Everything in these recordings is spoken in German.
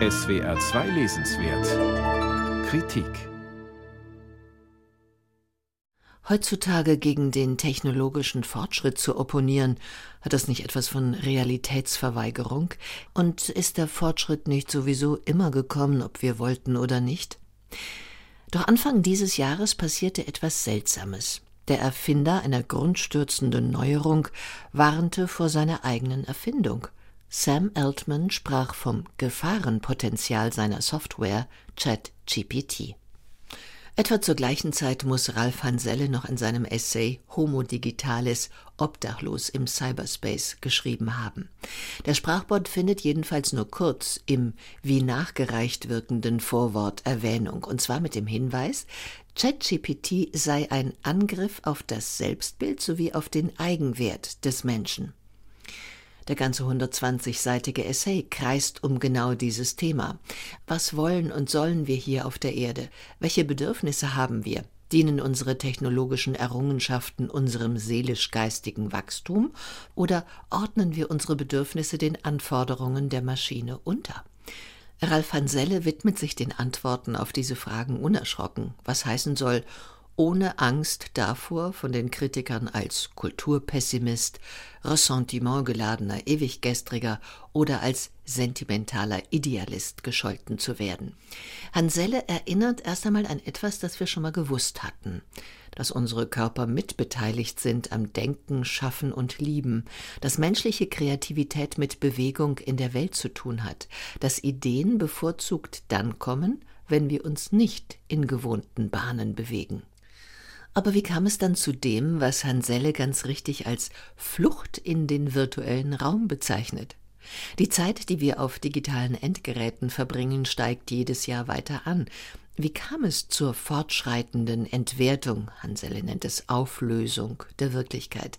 SWR 2 Lesenswert Kritik Heutzutage gegen den technologischen Fortschritt zu opponieren, hat das nicht etwas von Realitätsverweigerung? Und ist der Fortschritt nicht sowieso immer gekommen, ob wir wollten oder nicht? Doch Anfang dieses Jahres passierte etwas Seltsames. Der Erfinder einer grundstürzenden Neuerung warnte vor seiner eigenen Erfindung. Sam Altman sprach vom Gefahrenpotenzial seiner Software ChatGPT. Etwa zur gleichen Zeit muss Ralf Hanselle noch in seinem Essay Homo Digitalis obdachlos im Cyberspace geschrieben haben. Der Sprachbot findet jedenfalls nur kurz im wie nachgereicht wirkenden Vorwort Erwähnung, und zwar mit dem Hinweis, ChatGPT sei ein Angriff auf das Selbstbild sowie auf den Eigenwert des Menschen. Der ganze 120-seitige Essay kreist um genau dieses Thema. Was wollen und sollen wir hier auf der Erde? Welche Bedürfnisse haben wir? Dienen unsere technologischen Errungenschaften unserem seelisch-geistigen Wachstum oder ordnen wir unsere Bedürfnisse den Anforderungen der Maschine unter? Ralf Hanselle widmet sich den Antworten auf diese Fragen unerschrocken, was heißen soll, ohne Angst davor, von den Kritikern als Kulturpessimist, ressentimentgeladener Ewiggestriger oder als sentimentaler Idealist gescholten zu werden. Hanselle erinnert erst einmal an etwas, das wir schon mal gewusst hatten, dass unsere Körper mitbeteiligt sind am Denken, Schaffen und Lieben, dass menschliche Kreativität mit Bewegung in der Welt zu tun hat, dass Ideen bevorzugt dann kommen, wenn wir uns nicht in gewohnten Bahnen bewegen. Aber wie kam es dann zu dem, was Hanselle ganz richtig als Flucht in den virtuellen Raum bezeichnet? Die Zeit, die wir auf digitalen Endgeräten verbringen, steigt jedes Jahr weiter an. Wie kam es zur fortschreitenden Entwertung, Hanselle nennt es Auflösung der Wirklichkeit?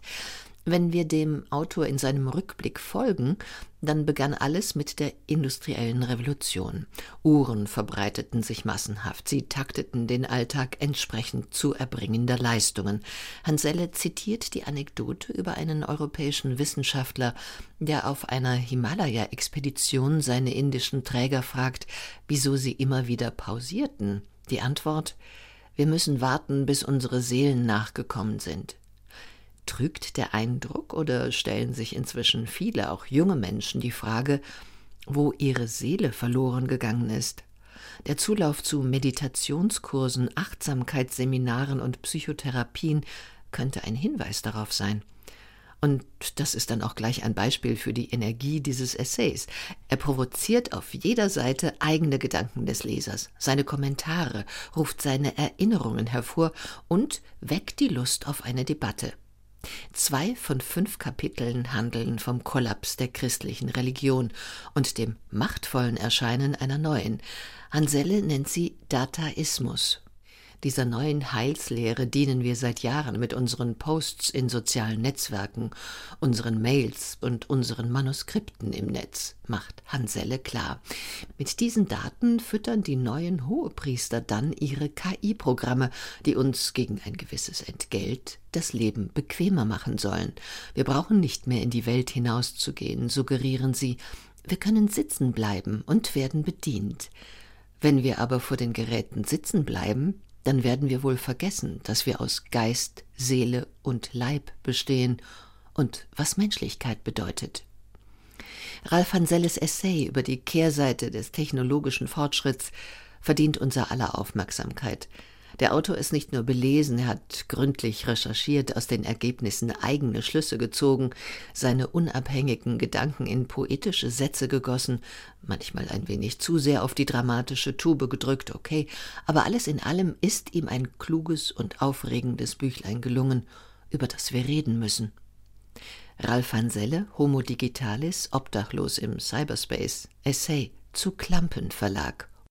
Wenn wir dem Autor in seinem Rückblick folgen, dann begann alles mit der industriellen Revolution. Uhren verbreiteten sich massenhaft, sie takteten den Alltag entsprechend zu erbringender Leistungen. Hanselle zitiert die Anekdote über einen europäischen Wissenschaftler, der auf einer Himalaya-Expedition seine indischen Träger fragt, wieso sie immer wieder pausierten. Die Antwort Wir müssen warten, bis unsere Seelen nachgekommen sind. Trügt der Eindruck oder stellen sich inzwischen viele, auch junge Menschen, die Frage, wo ihre Seele verloren gegangen ist? Der Zulauf zu Meditationskursen, Achtsamkeitsseminaren und Psychotherapien könnte ein Hinweis darauf sein. Und das ist dann auch gleich ein Beispiel für die Energie dieses Essays. Er provoziert auf jeder Seite eigene Gedanken des Lesers, seine Kommentare, ruft seine Erinnerungen hervor und weckt die Lust auf eine Debatte. Zwei von fünf Kapiteln handeln vom Kollaps der christlichen Religion und dem machtvollen Erscheinen einer neuen. Hanselle nennt sie Dataismus dieser neuen Heilslehre dienen wir seit Jahren mit unseren Posts in sozialen Netzwerken, unseren Mails und unseren Manuskripten im Netz, macht Hanselle klar. Mit diesen Daten füttern die neuen Hohepriester dann ihre KI-Programme, die uns gegen ein gewisses Entgelt das Leben bequemer machen sollen. Wir brauchen nicht mehr in die Welt hinauszugehen, suggerieren sie. Wir können sitzen bleiben und werden bedient. Wenn wir aber vor den Geräten sitzen bleiben, dann werden wir wohl vergessen, dass wir aus Geist, Seele und Leib bestehen und was Menschlichkeit bedeutet. Ralf Hanselles Essay über die Kehrseite des technologischen Fortschritts verdient unser aller Aufmerksamkeit. Der Autor ist nicht nur belesen, er hat gründlich recherchiert, aus den Ergebnissen eigene Schlüsse gezogen, seine unabhängigen Gedanken in poetische Sätze gegossen, manchmal ein wenig zu sehr auf die dramatische Tube gedrückt, okay, aber alles in allem ist ihm ein kluges und aufregendes Büchlein gelungen, über das wir reden müssen. Ralf Hanselle, Homo Digitalis, obdachlos im Cyberspace, Essay zu Klampen Verlag.